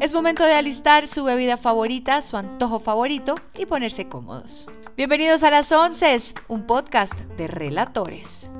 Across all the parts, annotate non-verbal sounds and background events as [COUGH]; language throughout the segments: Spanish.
Es momento de alistar su bebida favorita, su antojo favorito y ponerse cómodos. Bienvenidos a Las Once, un podcast de relatores.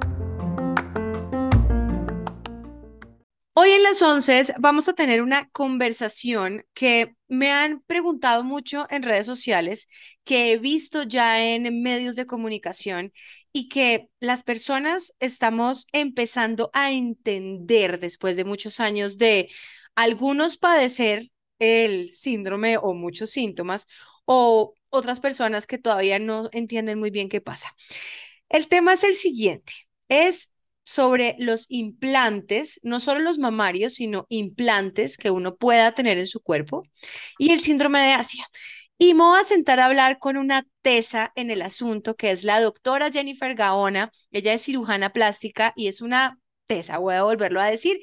Hoy en Las Once vamos a tener una conversación que me han preguntado mucho en redes sociales, que he visto ya en medios de comunicación y que las personas estamos empezando a entender después de muchos años de algunos padecer el síndrome o muchos síntomas o otras personas que todavía no entienden muy bien qué pasa. El tema es el siguiente, es sobre los implantes, no solo los mamarios, sino implantes que uno pueda tener en su cuerpo y el síndrome de Asia. Y me voy a sentar a hablar con una tesa en el asunto, que es la doctora Jennifer Gaona. Ella es cirujana plástica y es una tesa, voy a volverlo a decir,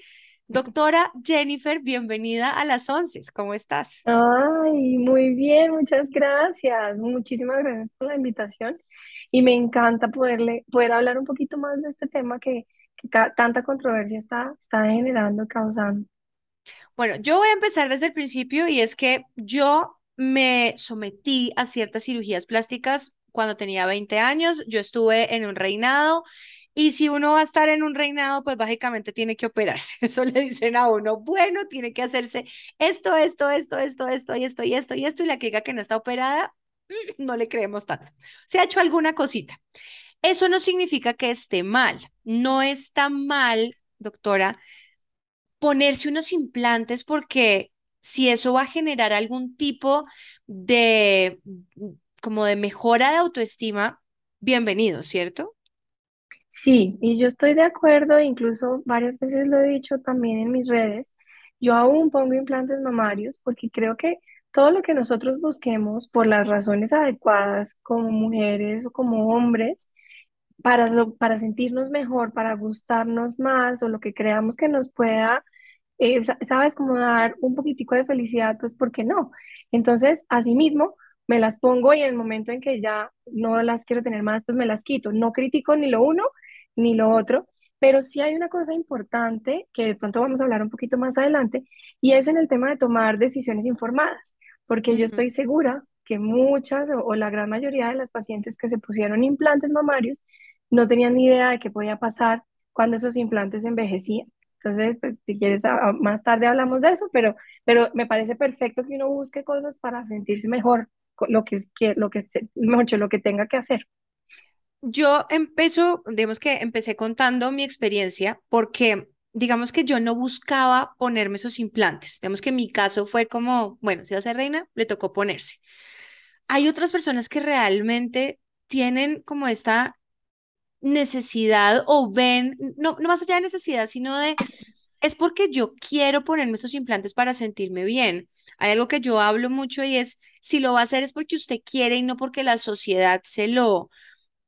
Doctora Jennifer, bienvenida a las once. ¿Cómo estás? Ay, muy bien, muchas gracias. Muchísimas gracias por la invitación y me encanta poderle, poder hablar un poquito más de este tema que, tanta controversia está, está generando, causando. Bueno, yo voy a empezar desde el principio y es que yo me sometí a ciertas cirugías plásticas cuando tenía 20 años. Yo estuve en un reinado y si uno va a estar en un reinado, pues básicamente tiene que operarse. [LAUGHS] Eso le dicen a uno, bueno, tiene que hacerse esto, esto, esto, esto, esto, y esto, y esto, y esto, y la que diga que no está operada, [CLEARS THROAT] no le creemos tanto. Se ha hecho alguna cosita. Eso no significa que esté mal. No está mal, doctora, ponerse unos implantes porque si eso va a generar algún tipo de como de mejora de autoestima, bienvenido, ¿cierto? Sí, y yo estoy de acuerdo, incluso varias veces lo he dicho también en mis redes, yo aún pongo implantes mamarios porque creo que todo lo que nosotros busquemos por las razones adecuadas como mujeres o como hombres, para, para sentirnos mejor, para gustarnos más o lo que creamos que nos pueda, eh, sabes, como dar un poquitico de felicidad, pues ¿por qué no? Entonces, asimismo, me las pongo y en el momento en que ya no las quiero tener más, pues me las quito. No critico ni lo uno ni lo otro, pero sí hay una cosa importante que de pronto vamos a hablar un poquito más adelante y es en el tema de tomar decisiones informadas, porque yo estoy segura que muchas o, la gran mayoría de las pacientes que se pusieron implantes mamarios no tenían ni idea de qué podía pasar cuando esos implantes envejecían. Entonces, pues si quieres, más tarde hablamos de eso, pero, pero me parece perfecto que uno busque cosas para sentirse mejor, lo que, que, lo que, mucho, lo que tenga que hacer yo empezó, digamos que empecé contando mi experiencia porque digamos que yo no buscaba ponerme esos implantes. Digamos que mi caso fue como, bueno, si va a ser reina, le tocó ponerse. Hay otras personas que realmente tienen como esta necesidad o ven, no, no más allá de necesidad, sino de, es porque yo quiero ponerme esos implantes para sentirme bien. Hay algo que yo hablo mucho y es, si lo va a hacer es porque usted quiere y no porque la sociedad se lo,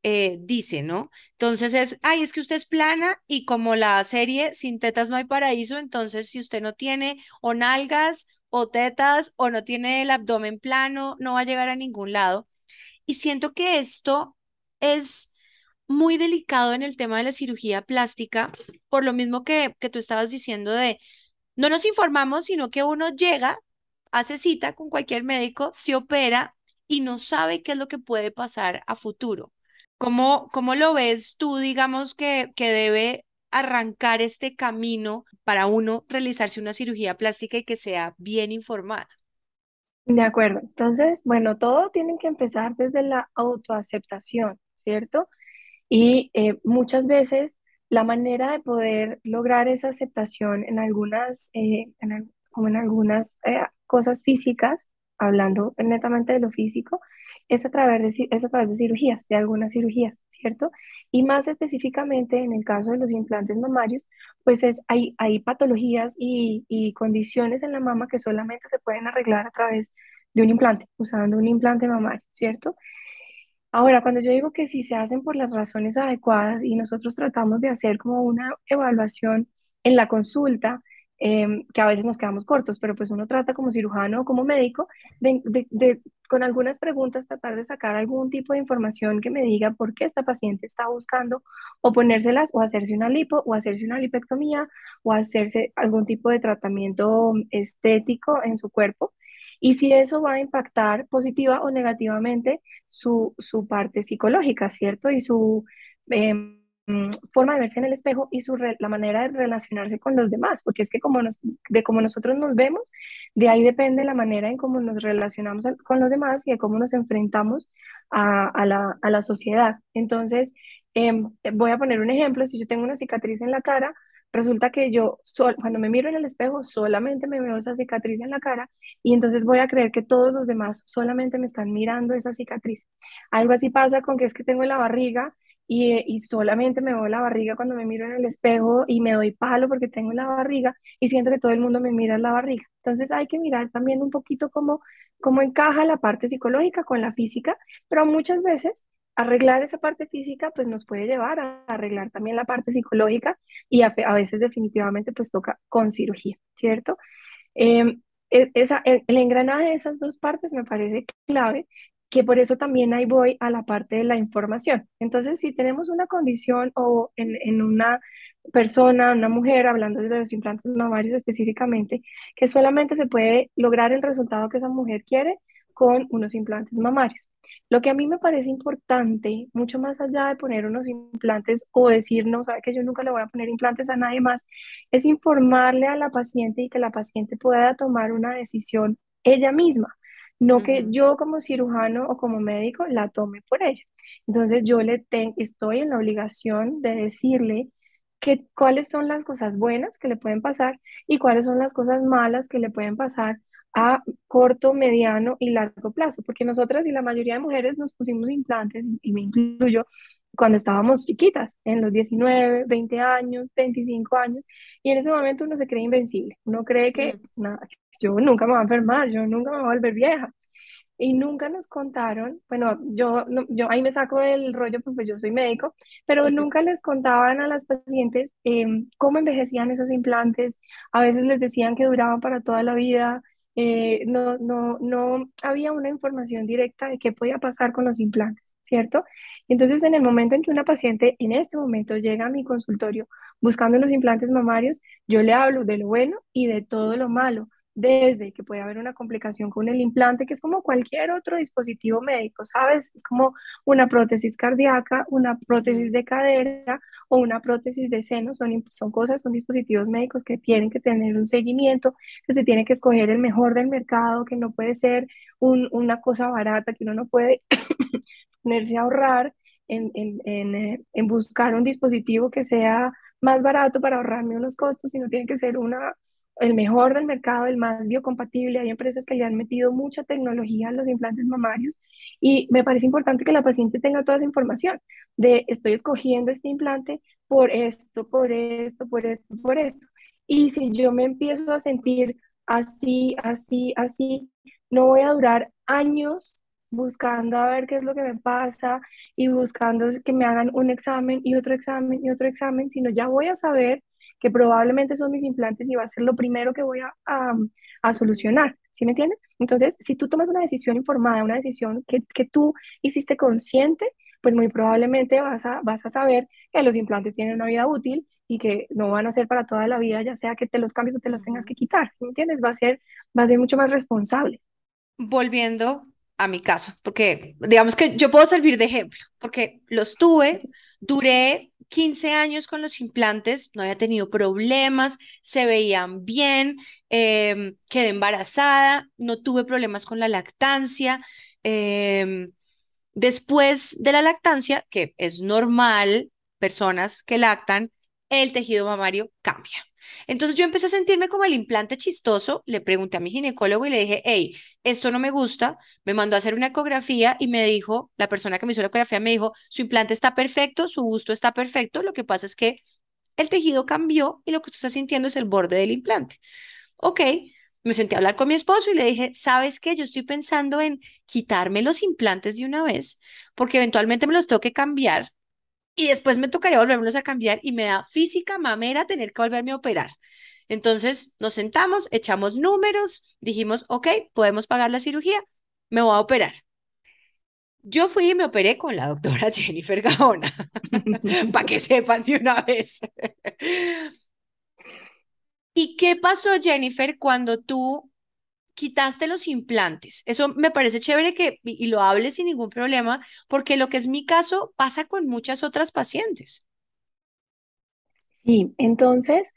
eh, dice, ¿no? Entonces es, ay, es que usted es plana y como la serie Sin tetas no hay paraíso, entonces si usted no tiene o nalgas o tetas o no tiene el abdomen plano, no va a llegar a ningún lado. Y siento que esto es muy delicado en el tema de la cirugía plástica, por lo mismo que, que tú estabas diciendo de, no nos informamos, sino que uno llega, hace cita con cualquier médico, se opera y no sabe qué es lo que puede pasar a futuro. ¿Cómo, cómo lo ves tú, digamos, que, que debe arrancar este camino para uno realizarse una cirugía plástica y que sea bien informada? De acuerdo. Entonces, bueno, todo tiene que empezar desde la autoaceptación, ¿cierto? Y eh, muchas veces la manera de poder lograr esa aceptación en algunas, eh, como en algunas eh, cosas físicas, hablando netamente de lo físico, es a través de, es a través de cirugías, de algunas cirugías, ¿cierto? Y más específicamente en el caso de los implantes mamarios, pues es, hay, hay patologías y, y condiciones en la mama que solamente se pueden arreglar a través de un implante, usando un implante mamario, ¿cierto? Ahora, cuando yo digo que si se hacen por las razones adecuadas y nosotros tratamos de hacer como una evaluación en la consulta, em, que a veces nos quedamos cortos, pero pues uno trata como cirujano o como médico de, de, con algunas preguntas tratar de sacar algún tipo de información que me diga por qué esta paciente está buscando o ponérselas o hacerse una lipo o hacerse una lipectomía o hacerse algún tipo de tratamiento estético en su cuerpo y si eso va a impactar positiva o negativamente su, su parte psicológica, ¿cierto? Y su em, forma de verse en el espejo y su la manera de relacionarse con los demás, porque es que como nos, de cómo nosotros nos vemos, de ahí depende la manera en cómo nos relacionamos con los demás y de cómo nos enfrentamos a, la, a la, sociedad. Entonces, em, voy a poner un ejemplo, si yo tengo una cicatriz en la cara, Resulta que yo cuando me miro en el espejo solamente me veo esa cicatriz en la cara y entonces voy a creer que todos los demás solamente me están mirando esa cicatriz. Algo así pasa con que es que tengo la barriga y, y, solamente me veo la barriga cuando me miro en el espejo y me doy palo porque tengo la barriga y siento que todo el mundo me mira la barriga. Entonces hay que mirar también un poquito cómo, cómo encaja la parte psicológica con la física, pero muchas veces arreglar esa parte física pues nos puede llevar a arreglar también la parte psicológica y a, veces definitivamente pues toca con cirugía, ¿cierto? Em, e, esa, el, engranaje de esas dos partes me parece clave, que por eso también ahí voy a la parte de la información. Entonces, si tenemos una condición o en, en una persona, una mujer, hablando de los implantes mamarios específicamente, que solamente se puede lograr el resultado que esa mujer quiere con unos implantes mamarios. Lo que a mí me parece importante, mucho más allá de poner unos implantes o decir, no, sabe que yo nunca le voy a poner implantes a nadie más, es informarle a la paciente y que la paciente pueda tomar una decisión ella misma, no que yo como cirujano o como médico la tome por ella. Entonces yo le estoy en la obligación de decirle que, cuáles son las cosas buenas que le pueden pasar y cuáles son las cosas malas que le pueden pasar a corto, mediano y largo plazo, porque nosotras y la mayoría de mujeres nos pusimos implantes, y me incluyo, cuando estábamos chiquitas, en los 19, 20 años, 25 años, y en ese momento uno se cree invencible, uno cree que nada, yo nunca me voy a enfermar, yo nunca me voy a volver vieja. Y nunca nos contaron, bueno, yo, yo ahí me saco del rollo, pues yo soy médico, pero nunca les contaban a las pacientes em, cómo envejecían esos implantes. A veces les decían que duraban para toda la vida, eh, no, no, no había una información directa de qué podía pasar con los implantes, ¿cierto? Entonces, en el momento en que una paciente en este momento llega a mi consultorio buscando los implantes mamarios, yo le hablo de lo bueno y de todo lo malo desde que puede haber una complicación con el implante, que es como cualquier otro dispositivo médico, ¿sabes? Es como una prótesis cardíaca, una prótesis de cadera o una prótesis de seno, son, son cosas, son dispositivos médicos que tienen que tener un seguimiento, que se tiene que escoger el mejor del mercado, que no puede ser una cosa barata, que uno no puede [COUGHS] ponerse a ahorrar en, en, en, eh, en buscar un dispositivo que sea más barato para ahorrarme unos costos, sino tiene que ser una el mejor del mercado, el más biocompatible. Hay empresas que le han metido mucha tecnología a los implantes mamarios y me parece importante que la paciente tenga toda esa información de estoy escogiendo este implante por esto, por esto, por esto, por esto. Y si yo me empiezo a sentir así, así, así, no voy a durar años buscando a ver qué es lo que me pasa y buscando que me hagan un examen y otro examen y otro examen, sino ya voy a saber que probablemente son mis implantes y va a ser lo primero que voy a, a, solucionar. ¿Sí me entiendes? Entonces, si tú tomas una decisión informada, una decisión que, que tú hiciste consciente, pues muy probablemente vas a, vas a saber que los implantes tienen una vida útil y que no van a ser para toda la vida, ya sea que te los cambies o te los tengas que quitar, ¿me entiendes? Va a ser, va a ser mucho más responsable. Volviendo a mi caso, porque digamos que yo puedo servir de ejemplo, porque los tuve, duré 15 años con los implantes, no había tenido problemas, se veían bien, em, quedé embarazada, no tuve problemas con la lactancia. Em, después de la lactancia, que es normal, personas que lactan, el tejido mamario cambia. Entonces yo empecé a sentirme como el implante chistoso, le pregunté a mi ginecólogo y le dije, hey, esto no me gusta, me mandó a hacer una ecografía y me dijo, la persona que me hizo la ecografía me dijo, su implante está perfecto, su gusto está perfecto, lo que pasa es que el tejido cambió y lo que usted está sintiendo es el borde del implante. Ok, me senté a hablar con mi esposo y le dije, ¿sabes qué? Yo estoy pensando en quitarme los implantes de una vez, porque eventualmente me los tengo que cambiar y después me tocaría volverlos a cambiar y me da física mamera tener que volverme a operar. Entonces nos sentamos, echamos números, dijimos, ok, podemos pagar la cirugía, me voy a operar. Yo fui y me operé con la doctora [LAUGHS] Jennifer Gaona, [LAUGHS] para que sepan de una vez. [LAUGHS] ¿Y qué pasó, Jennifer, cuando tú quitaste los implantes? Eso me parece chévere que y lo hables sin ningún problema, porque lo que es mi caso pasa con muchas otras pacientes. Sí, entonces,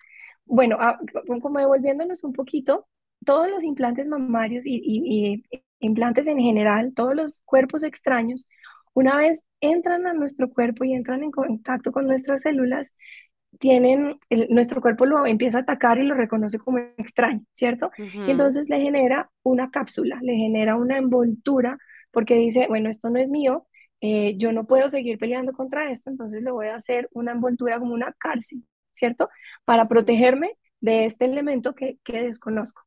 bueno, ah, como devolviéndonos un poquito, todos los implantes mamarios y, implantes en general, todos los cuerpos extraños, una vez entran a nuestro cuerpo y entran en contacto con nuestras células, tienen, nuestro cuerpo lo empieza a atacar y lo reconoce como extraño, ¿cierto? Y entonces le genera una cápsula, le genera una envoltura, porque dice, bueno, esto no es mío, eh, yo no puedo seguir peleando contra esto, entonces le voy a hacer una envoltura como una cárcel, ¿cierto? Para protegerme de este elemento que, que desconozco.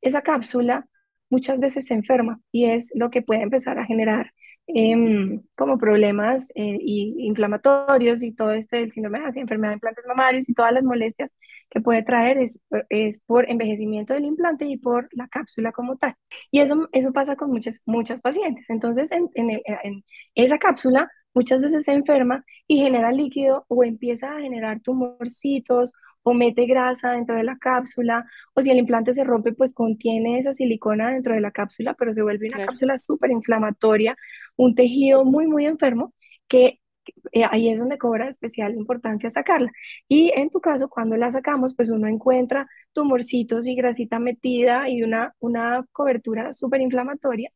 Esa cápsula muchas veces se enferma y es lo que puede empezar a generar em, como problemas eh, inflamatorios y todo este el síndrome de enfermedad de implantes mamarios y todas las molestias que puede traer es, es por envejecimiento del implante y por la cápsula como tal. Y eso, eso pasa con muchas, muchas pacientes. Entonces, en, en esa cápsula muchas veces se enferma y genera líquido o empieza a generar tumorcitos o mete grasa dentro de la cápsula, o si el implante se rompe, pues contiene esa silicona dentro de la cápsula, pero se vuelve una cápsula súper inflamatoria, un tejido muy, muy enfermo, que eh, ahí es donde cobra especial importancia sacarla. Y en tu caso, cuando la sacamos, pues uno encuentra tumorcitos y grasita metida y una, una cobertura súper inflamatoria,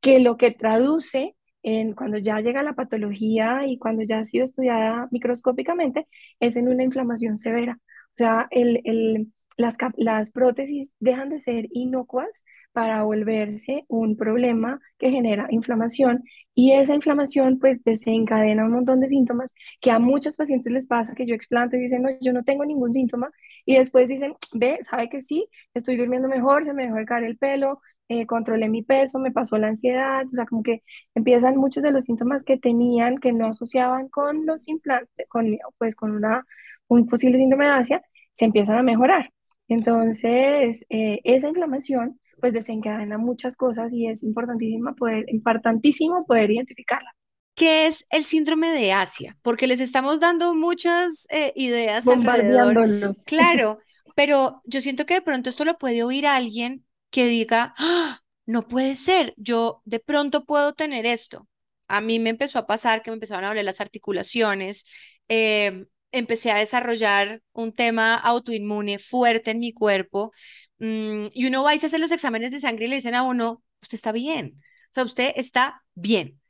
que lo que traduce en, cuando ya llega la patología y cuando ya ha sido estudiada microscópicamente, es en una inflamación severa. O sea, el, las, las prótesis dejan de ser inocuas para volverse un problema que genera inflamación y esa inflamación pues desencadena un montón de síntomas que a muchos pacientes les pasa que yo explanto y dicen, no, yo no tengo ningún síntoma y después dicen, ve, sabe que sí, estoy durmiendo mejor, se me dejó de caer el pelo, eh, controlé mi peso, me pasó la ansiedad, o sea, como que empiezan muchos de los síntomas que tenían que no asociaban con los implantes, con, pues con una un posible síndrome de Asia, se empiezan a mejorar. Entonces, eh, esa inflamación pues desencadena muchas cosas y es importantísimo poder, importantísimo poder identificarla. ¿Qué es el síndrome de Asia? Porque les estamos dando muchas eh, ideas alrededor. Claro, [LAUGHS] pero yo siento que de pronto esto lo puede oír alguien que diga, ¡Ah! no puede ser, yo de pronto puedo tener esto. A mí me empezó a pasar que me empezaron a doler las articulaciones, eh, empecé a desarrollar un tema autoinmune fuerte en mi cuerpo mm, y uno va y se hace los exámenes de sangre y le dicen a uno, usted está bien, o sea, usted está bien.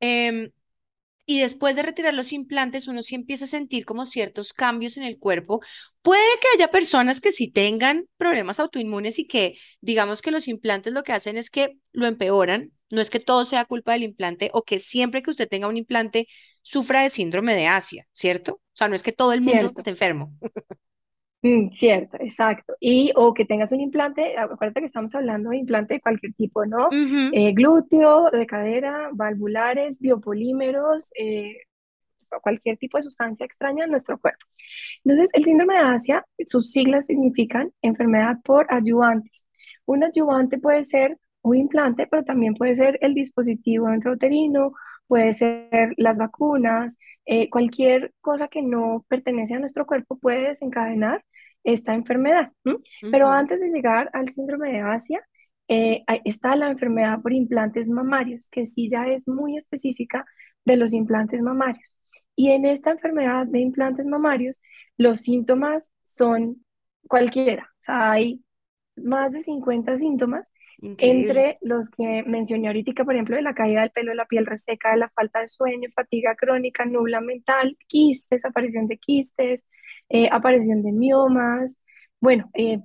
Em, y después de retirar los implantes, uno sí empieza a sentir como ciertos cambios en el cuerpo. Puede que haya personas que sí tengan problemas autoinmunes y que digamos que los implantes lo que hacen es que lo empeoran. No es que todo sea culpa del implante o que siempre que usted tenga un implante sufra de síndrome de Asia, ¿cierto? O sea, no es que todo el mundo esté enfermo. Mm, cierto, exacto. Y o que tengas un implante, acuérdate que estamos hablando de implante de cualquier tipo, ¿no? Eh, glúteo, de cadera, valvulares, biopolímeros, eh, cualquier tipo de sustancia extraña en nuestro cuerpo. Entonces, el síndrome de Asia, sus siglas significan enfermedad por ayudantes. Un ayudante puede ser un implante, pero también puede ser el dispositivo intrauterino, puede ser las vacunas, eh, cualquier cosa que no pertenece a nuestro cuerpo puede desencadenar esta enfermedad. Pero antes de llegar al síndrome de Asia, eh, está la enfermedad por implantes mamarios, que sí ya es muy específica de los implantes mamarios. Y en esta enfermedad de implantes mamarios, los síntomas son cualquiera. O sea, hay más de 50 síntomas entre los que mencioné ahorita, por ejemplo, de la caída del pelo, de la piel reseca, de la falta de sueño, fatiga crónica, nubla mental, quistes, aparición de quistes, eh, aparición de miomas, bueno, eh,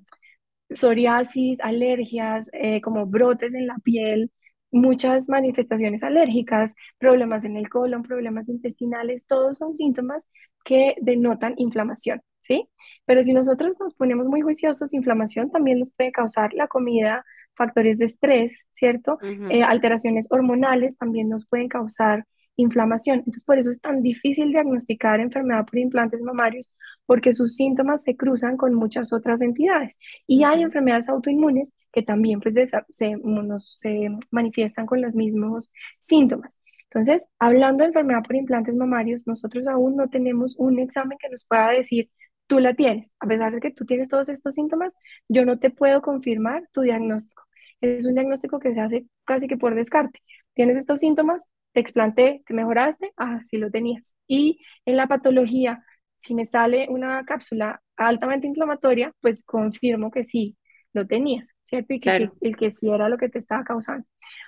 psoriasis, alergias, eh, como brotes en la piel, muchas manifestaciones alérgicas, problemas en el colon, problemas intestinales, todos son síntomas que denotan inflamación, ¿sí? Pero si nosotros nos ponemos muy juiciosos, inflamación también nos puede causar la comida, factores de estrés, ¿cierto? alteraciones hormonales también nos pueden causar inflamación. Entonces, por eso es tan difícil diagnosticar enfermedad por implantes mamarios, porque sus síntomas se cruzan con muchas otras entidades. Y hay enfermedades autoinmunes que también pues, se, se manifiestan con los mismos síntomas. Entonces, hablando de enfermedad por implantes mamarios, nosotros aún no tenemos un examen que nos pueda decir, tú la tienes. A pesar de que tú tienes todos estos síntomas, yo no te puedo confirmar tu diagnóstico. Es un diagnóstico que se hace casi que por descarte. Tienes estos síntomas, te explanté, te mejoraste, ah, sí lo tenías. Y en la patología, si me sale una cápsula altamente inflamatoria, pues confirmo que sí, lo tenías, ¿cierto? Y que el que sí era lo que te estaba causando.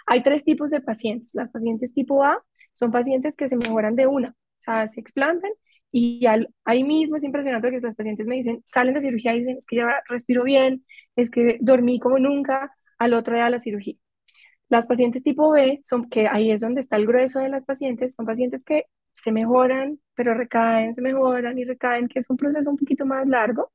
Hay tres tipos de pacientes. Las pacientes tipo A son pacientes que se mejoran de una, o sea, se explantan y ahí mismo es impresionante que los pacientes me dicen, salen de cirugía y dicen, es que ya respiro bien, es que dormí como nunca, al otro día de la cirugía. Las pacientes tipo B, son, que ahí es donde está el grueso de las pacientes, son pacientes que se mejoran, pero recaen, se mejoran y recaen, que es un proceso un poquito más largo.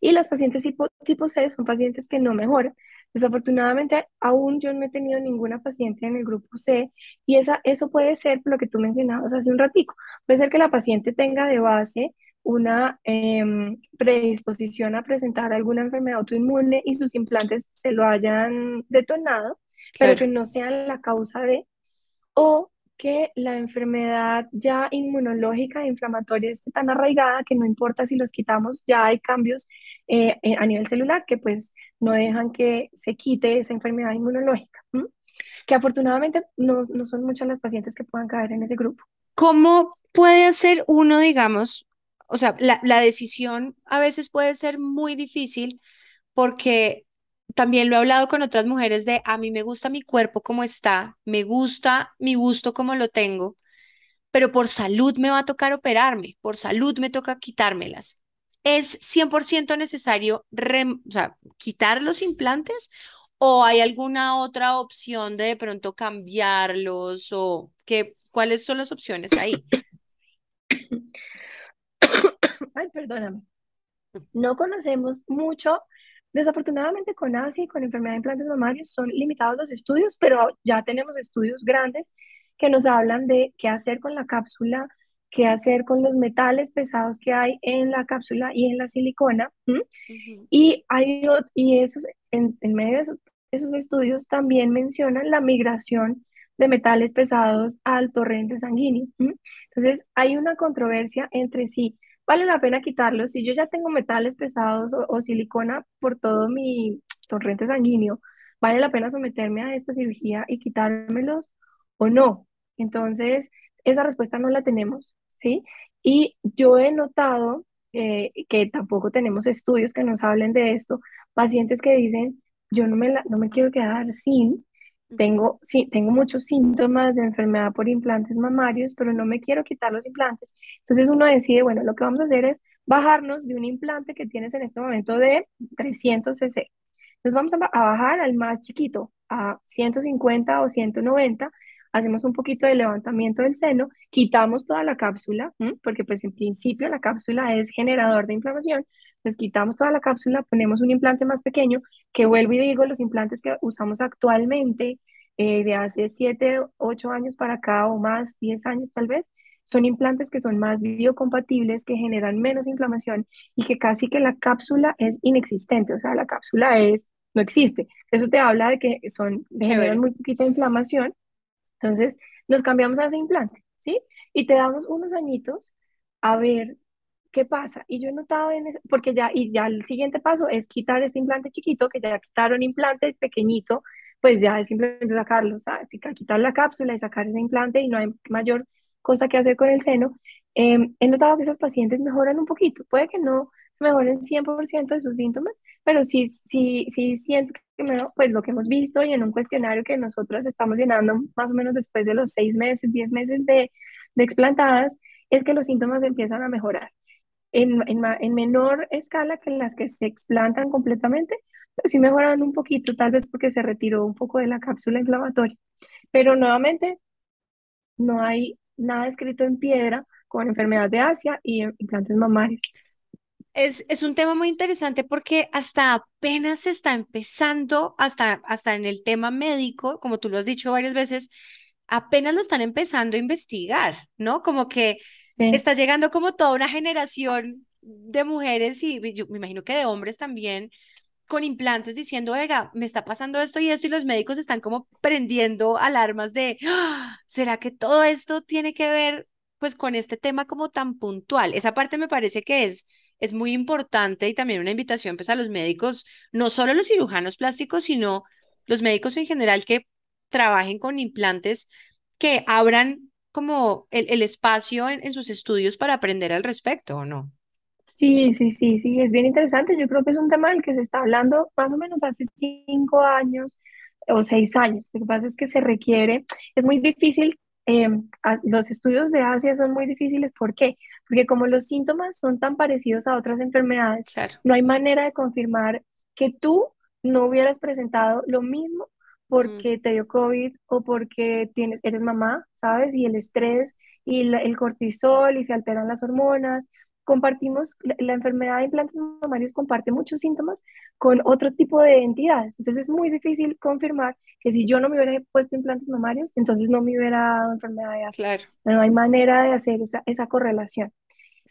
Y las pacientes tipo, tipo C son pacientes que no mejoran. Desafortunadamente, aún yo no he tenido ninguna paciente en el grupo C y esa, eso puede ser lo que tú mencionabas hace un ratico. Puede ser que la paciente tenga de base una em, predisposición a presentar alguna enfermedad autoinmune y sus implantes se lo hayan detonado, pero que no sean la causa de, o que la enfermedad ya inmunológica e inflamatoria esté tan arraigada que no importa si los quitamos, ya hay cambios eh, eh, a nivel celular que pues no dejan que se quite esa enfermedad inmunológica, que afortunadamente no, no son muchas las pacientes que puedan caer en ese grupo. ¿Cómo puede hacer uno, digamos, o sea, la, la decisión a veces puede ser muy difícil porque también lo he hablado con otras mujeres de a mí me gusta mi cuerpo como está, me gusta mi gusto como lo tengo, pero por salud me va a tocar operarme, por salud me toca quitármelas. ¿Es 100% necesario quitar los implantes o hay alguna otra opción de de pronto cambiarlos o qué, cuáles son las opciones ahí? [COUGHS] Ay, perdóname. No conocemos mucho Desafortunadamente con ASI y con enfermedad de implantes mamarios son limitados los estudios, pero ya tenemos estudios grandes que nos hablan de qué hacer con la cápsula, qué hacer con los metales pesados que hay en la cápsula y en la silicona. Y, hay, y esos, en, medio de esos, estudios también mencionan la migración de metales pesados al torrente sanguíneo. Entonces, hay una controversia entre si vale la pena quitarlos. Si yo ya tengo metales pesados o, silicona por todo mi torrente sanguíneo, ¿vale la pena someterme a esta cirugía y quitármelos o no? Entonces, esa respuesta no la tenemos, ¿sí? Y yo he notado eh, que tampoco tenemos estudios que nos hablen de esto, pacientes que dicen, yo no me, no me quiero quedar sin, tengo, sí, tengo muchos síntomas de enfermedad por implantes mamarios, pero no me quiero quitar los implantes. Entonces uno decide, bueno, lo que vamos a hacer es bajarnos de un implante que tienes en este momento de 300 cc. Nos vamos a, bajar al más chiquito, a 150 o 190. Hacemos un poquito de levantamiento del seno, quitamos toda la cápsula, porque pues en principio la cápsula es generador de inflamación, les quitamos toda la cápsula, ponemos un implante más pequeño, que vuelvo y digo, los implantes que usamos actualmente, eh, de hace 7, 8 años para acá o más, 10 años tal vez, son implantes que son más biocompatibles, que generan menos inflamación y que casi que la cápsula es inexistente, o sea, la cápsula es, no existe. Eso te habla de que son, generan muy poquita inflamación. Entonces, nos cambiamos a ese implante, ¿sí? Y te damos unos añitos a ver ¿qué pasa? Y yo he notado en porque ya, y ya el siguiente paso es quitar este implante chiquito, que ya quitaron implante pequeñito, pues ya es simplemente sacarlo, o sea, quitar la cápsula y sacar ese implante y no hay mayor cosa que hacer con el seno. Em, he notado que esas pacientes mejoran un poquito, puede que no mejoren 100% de sus síntomas, pero sí, sí, sí siento que pues lo que hemos visto y en un cuestionario que nosotros estamos llenando más o menos después de los seis meses, diez meses de, de explantadas, es que los síntomas empiezan a mejorar en, menor escala que las que se explantan completamente, pero sí mejoran un poquito, tal vez porque se retiró un poco de la cápsula inflamatoria. Pero nuevamente, no hay nada escrito en piedra con enfermedad de Asia y implantes mamarios. Es, es, un tema muy interesante porque hasta apenas se está empezando, hasta, hasta en el tema médico, como tú lo has dicho varias veces, apenas lo están empezando a investigar, ¿no? Como que Está llegando como toda una generación de mujeres y yo me imagino que de hombres también con implantes diciendo, oiga, me está pasando esto y esto y los médicos están como prendiendo alarmas de, "Ah, ¿será que todo esto tiene que ver pues con este tema como tan puntual? Esa parte me parece que es, es muy importante y también una invitación pues a los médicos, no solo los cirujanos plásticos, sino los médicos en general que trabajen con implantes, que abran como el, el espacio en, en sus estudios para aprender al respecto, ¿o no? Sí, sí, sí, sí, es bien interesante. Yo creo que es un tema del que se está hablando más o menos hace cinco años o seis años. Lo que pasa es que se requiere, es muy difícil, eh, a- los estudios de Asia son muy difíciles. ¿Por qué? Porque como los síntomas son tan parecidos a otras enfermedades, Claro. no hay manera de confirmar que tú no hubieras presentado lo mismo Mm, porque te dio COVID o porque tienes, eres mamá, ¿sabes? Y el estrés y la- el cortisol y se alteran las hormonas compartimos, la, la enfermedad de implantes mamarios comparte muchos síntomas con otro tipo de entidades. Entonces es muy difícil confirmar que si yo no me hubiera puesto implantes mamarios, entonces no me hubiera dado enfermedad de asma. claro. No hay manera de hacer esa, esa correlación.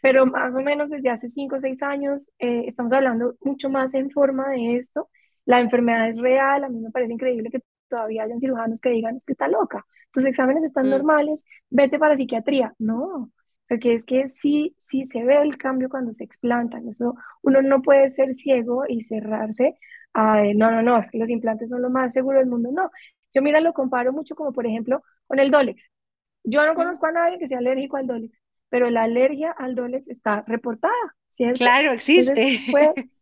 Pero más o menos desde hace 5 o 6 años eh, estamos hablando mucho más en forma de esto. La enfermedad es real, a mí me parece increíble que todavía hayan cirujanos que digan, es que está loca, tus exámenes están Mm, normales, vete para psiquiatría. No, porque es que sí, sí se ve el cambio cuando se explantan. Eso, uno no puede ser ciego y cerrarse a, eh, no, no, no, es que los implantes son lo más seguro del mundo. No, yo mira, lo comparo mucho como por ejemplo con el Dolex. Yo no mm. conozco a nadie que sea alérgico al Dolex, pero la alergia al Dolex está reportada, ¿cierto? Claro, Entonces, existe. [LAUGHS]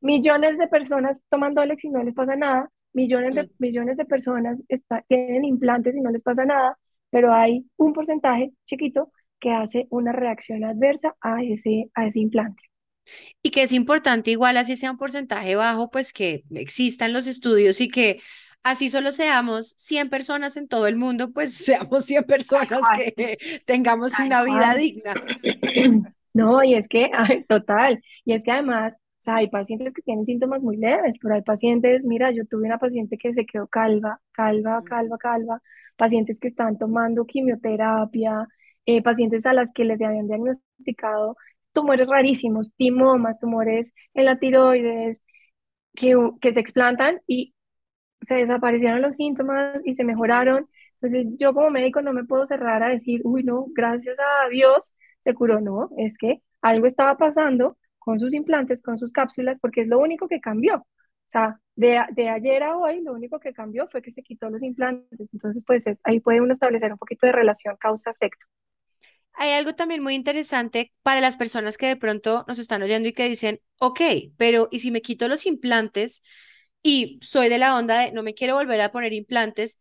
millones de personas toman Dolex y no les pasa nada, millones Mm. de, millones de personas está- tienen implantes y no les pasa nada, pero hay un porcentaje chiquito que hace una reacción adversa a ese, a ese implante. Y que es importante, igual así sea un porcentaje bajo, pues que existan los estudios y que así solo seamos 100 personas en todo el mundo, pues [LAUGHS] seamos 100 Tal personas que tengamos una vida digna. [CLEARS THROAT] No, y es que, total, y es que además, o sea, hay pacientes que tienen síntomas muy leves, pero hay pacientes, mira, yo tuve una paciente que se quedó calva, calva, calva, calva, pacientes que están tomando quimioterapia, eh, pacientes a las que les habían diagnosticado tumores rarísimos, timomas, tumores en la tiroides, que, que se explantan y se desaparecieron los síntomas y se mejoraron. Entonces, yo como médico no me puedo cerrar a decir, uy, no, gracias a Dios se curó. No, es que algo estaba pasando con sus implantes, con sus cápsulas, porque es lo único que cambió. O sea, de, de ayer a hoy, lo único que cambió fue que se quitó los implantes. Entonces, pues es- ahí puede uno establecer un poquito de relación causa-efecto. Hay algo también muy interesante para las personas que de pronto nos están oyendo y que dicen, ok, pero ¿y si me quito los implantes y soy de la onda de no me quiero volver a poner implantes,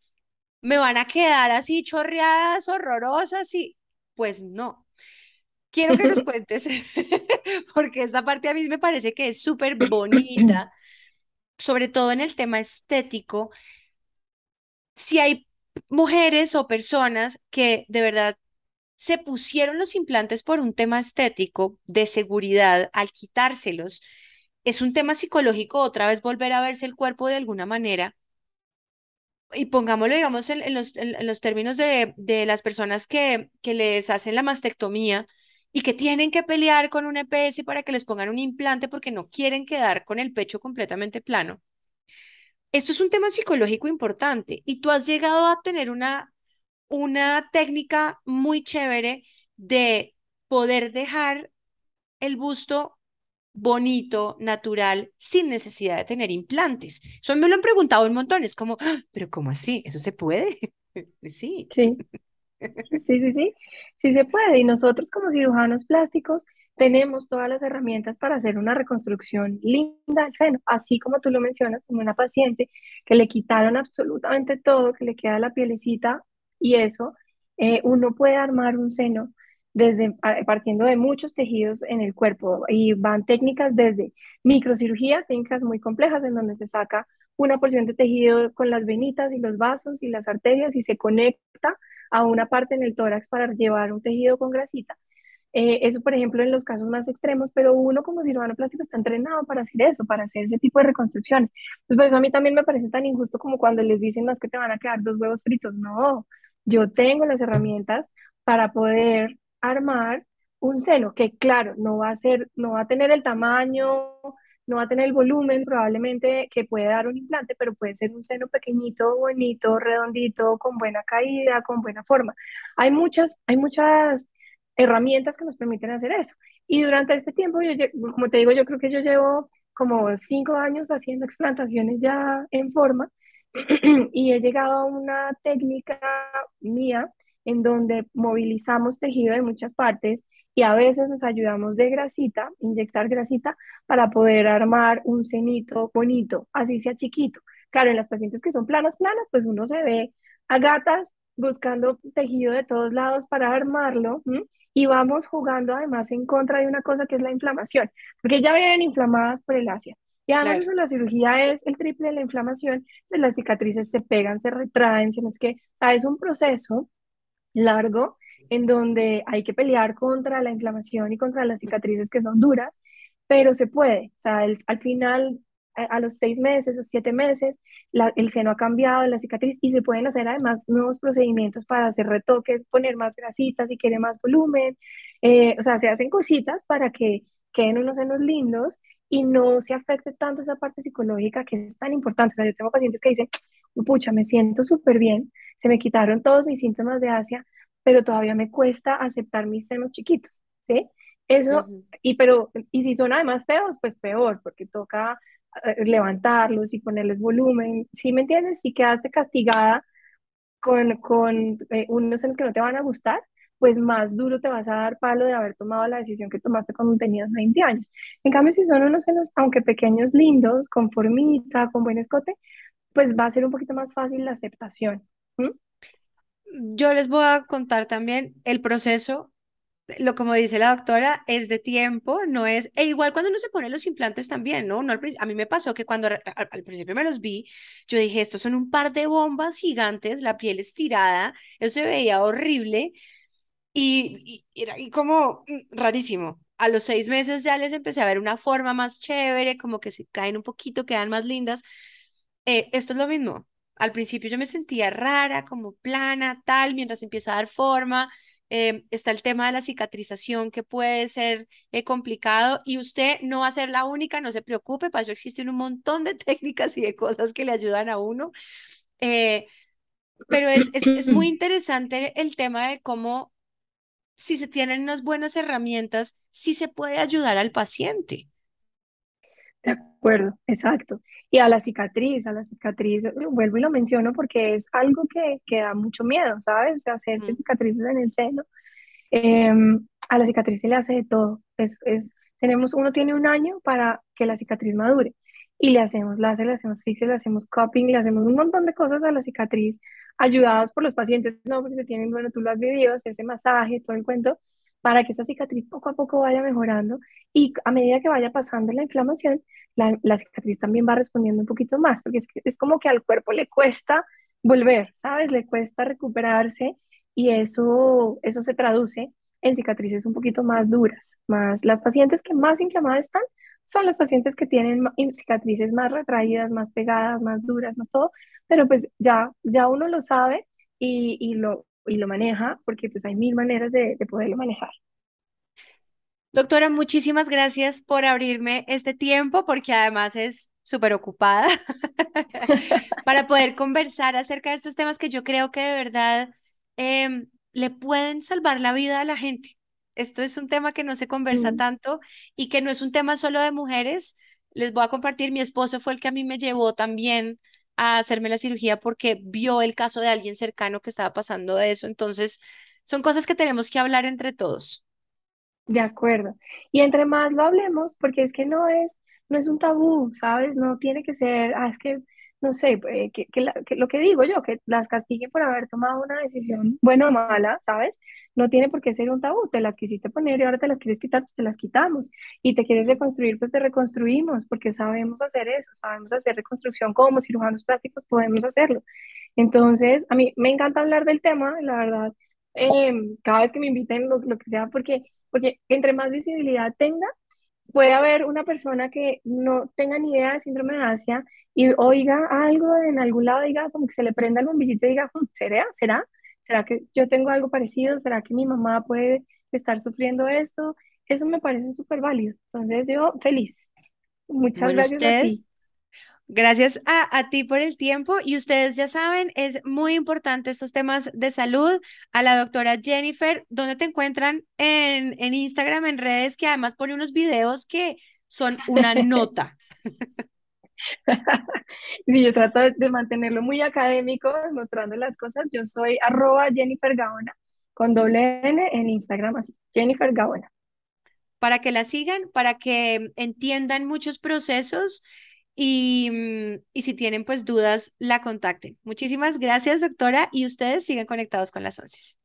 me van a quedar así chorreadas, horrorosas y pues no. Quiero que nos [LAUGHS] cuentes, [LAUGHS] porque esta parte a mí me parece que es súper [CLEARS THROAT] bonita, sobre todo en el tema estético. Si hay mujeres o personas que de verdad se pusieron los implantes por un tema estético de seguridad al quitárselos, es un tema psicológico otra vez volver a verse el cuerpo de alguna manera. Y pongámoslo, digamos, en, en los, en, en los términos de, de las personas que, que les hacen la mastectomía y que tienen que pelear con un EPS para que les pongan un implante porque no quieren quedar con el pecho completamente plano. Esto es un tema psicológico importante y tú has llegado a tener una, una técnica muy chévere de poder dejar el busto bonito, natural, sin necesidad de tener implantes. Eso me lo han preguntado un montón, es como, "Ah, pero ¿cómo así? ¿Eso se puede? [LAUGHS] Sí. Sí. Sí, sí, sí, sí se puede. Y nosotros como cirujanos plásticos tenemos todas las herramientas para hacer una reconstrucción linda del seno, así como tú lo mencionas, como una paciente que le quitaron absolutamente todo, que le queda la pielecita y eso, eh, uno puede armar un seno desde partiendo de muchos tejidos en el cuerpo y van técnicas desde microcirugía, técnicas muy complejas en donde se saca una porción de tejido con las venitas y los vasos y las arterias y se conecta a una parte en el tórax para llevar un tejido con grasita. Eh, eso, por ejemplo, en los casos más extremos, pero uno como cirujano plástico está entrenado para hacer eso, para hacer ese tipo de reconstrucciones. Entonces, por eso a mí también me parece tan injusto como cuando les dicen, no, es que te van a quedar dos huevos fritos. No, yo tengo las herramientas para poder armar un seno que claro, no va a ser, no va a tener el tamaño, no va a tener el volumen probablemente que puede dar un implante, pero puede ser un seno pequeñito, bonito, redondito, con buena caída, con buena forma. Hay muchas, hay muchas herramientas que nos permiten hacer eso. Y durante este tiempo, yo, como te digo, yo creo que yo llevo como cinco años haciendo explantaciones ya en forma [CLEARS THROAT] y he llegado a una técnica mía en donde movilizamos tejido de muchas partes y a veces nos ayudamos de grasita, inyectar grasita para poder armar un cenito bonito, así sea chiquito. Claro, en las pacientes que son planas, planas, pues uno se ve a gatas buscando tejido de todos lados para armarlo y vamos jugando además en contra de una cosa que es la inflamación, porque ya vienen inflamadas por el Asia. Y además eso, la cirugía es el triple de la inflamación, pues las cicatrices se pegan, se retraen, sino es que, o sea, es un proceso largo en donde hay que pelear contra la inflamación y contra las cicatrices que son duras, pero se puede. O sea, al final, a, los seis meses o siete meses, el seno ha cambiado, la cicatriz, y se pueden hacer además nuevos procedimientos para hacer retoques, poner más grasitas si quiere más volumen. Eh, o sea, se hacen cositas para que queden unos senos lindos y no se afecte tanto esa parte psicológica que es tan importante. O sea, yo tengo pacientes que dicen, pucha, me siento súper bien, se me quitaron todos mis síntomas de Asia, pero todavía me cuesta aceptar mis senos chiquitos, ¿sí? Eso, y pero, y si son además feos, pues peor, porque toca eh, levantarlos y ponerles volumen, ¿sí me entiendes? Si quedaste castigada con, con eh, unos senos que no te van a gustar, pues más duro te vas a dar palo de haber tomado la decisión que tomaste cuando tenías 20 años. En cambio, si son unos senos, aunque pequeños, lindos, con formita, con buen escote, pues va a ser un poquito más fácil la aceptación yo les voy a contar también el proceso, lo como dice la doctora, es de tiempo, no es, e igual cuando uno se pone los implantes también, ¿no? no a mí me pasó que cuando al, principio me los vi, yo dije, estos son un par de bombas gigantes, la piel estirada, eso se veía horrible y, y era y como mm, rarísimo. A los seis meses ya les empecé a ver una forma más chévere, como que se caen un poquito, quedan más lindas. Eh, esto es lo mismo, al principio yo me sentía rara, como plana, tal, mientras empieza a dar forma. Em, está el tema de la cicatrización que puede ser eh, complicado y usted no va a ser la única, no se preocupe, para eso existen un montón de [LAUGHS] técnicas y de cosas que le ayudan a uno. Eh, pero es, es, es muy [CLEARS THROAT] interesante el tema de cómo si se tienen unas buenas herramientas, sí se puede ayudar al paciente. De acuerdo, exacto. Y a la cicatriz, a la cicatriz, vuelvo y lo menciono porque es algo que, que da mucho miedo, ¿sabes? Hacerse cicatrices en el seno. Em, a la cicatriz se le hace de todo. Es, es, tenemos, uno tiene un año para que la cicatriz madure y le hacemos láser, le hacemos fixio, le hacemos cupping, le hacemos un montón de cosas a la cicatriz, ayudados por los pacientes, no, porque se tienen, bueno, tú lo has vivido, hacerse masaje, todo el cuento, para que esa cicatriz poco a poco vaya mejorando y a medida que vaya pasando la inflamación, la, la cicatriz también va respondiendo un poquito más, porque es, es como que al cuerpo le cuesta volver, ¿sabes? Le cuesta recuperarse y eso, eso se traduce en cicatrices un poquito más duras. Más, las pacientes que más inflamadas están son los pacientes que tienen cicatrices más retraídas, más pegadas, más duras, más todo, pero pues ya, ya uno lo sabe y, y lo, y lo maneja, porque pues hay mil maneras de, de poderlo manejar. Doctora, muchísimas gracias por abrirme este tiempo, porque además es súper ocupada, [LAUGHS] para poder conversar acerca de estos temas que yo creo que de verdad em, le pueden salvar la vida a la gente. Esto es un tema que no se conversa tanto y que no es un tema solo de mujeres. Les voy a compartir, mi esposo fue el que a mí me llevó también a hacerme la cirugía porque vio el caso de alguien cercano que estaba pasando de eso. Entonces, son cosas que tenemos que hablar entre todos. De acuerdo. Y entre más lo hablemos, porque es que no es, no es un tabú, ¿sabes? No tiene que ser, ah, es que no sé, eh, que, que, lo que digo yo, que las castiguen por haber tomado una decisión buena o mala, ¿sabes? No tiene por qué ser un tabú, te las quisiste poner y ahora te las quieres quitar, pues te las quitamos. Y te quieres reconstruir, pues te reconstruimos, porque sabemos hacer eso, sabemos hacer reconstrucción como cirujanos plásticos, podemos hacerlo. Entonces, a mí me encanta hablar del tema, la verdad, em, cada vez que me inviten, lo, lo que sea, porque, porque entre más visibilidad tenga, puede haber una persona que no tenga ni idea de síndrome de Asia y oiga algo en algún lado, diga como que se le prenda el bombillito y diga, hmm, ¿será? ¿Será? ¿Será que yo tengo algo parecido? ¿Será que mi mamá puede estar sufriendo esto? Eso me parece súper válido. Entonces yo feliz. Muchas gracias a ti. Gracias a, ti por el tiempo y ustedes ya saben, es muy importante estos temas de salud. A la doctora Jennifer, ¿dónde te encuentran en, en Instagram, en redes, que además pone unos videos que son una nota? [LAUGHS] Sí, yo trato de mantenerlo muy académico, mostrando las cosas. Yo soy arroba Jennifer Gaona, con doble N en Instagram, así, Jennifer Gaona. Para que la sigan, para que entiendan muchos procesos y, mm, y si tienen pues dudas, la contacten. Muchísimas gracias, doctora, y ustedes siguen conectados con las ONCES.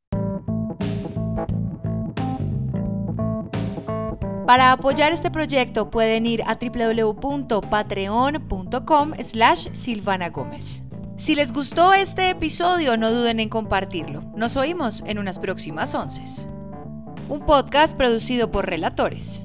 Para apoyar este proyecto pueden ir a www.patreon.com slash Silvana Gómez. Si les gustó este episodio, no duden en compartirlo. Nos oímos en unas próximas once. Un podcast producido por Relatores.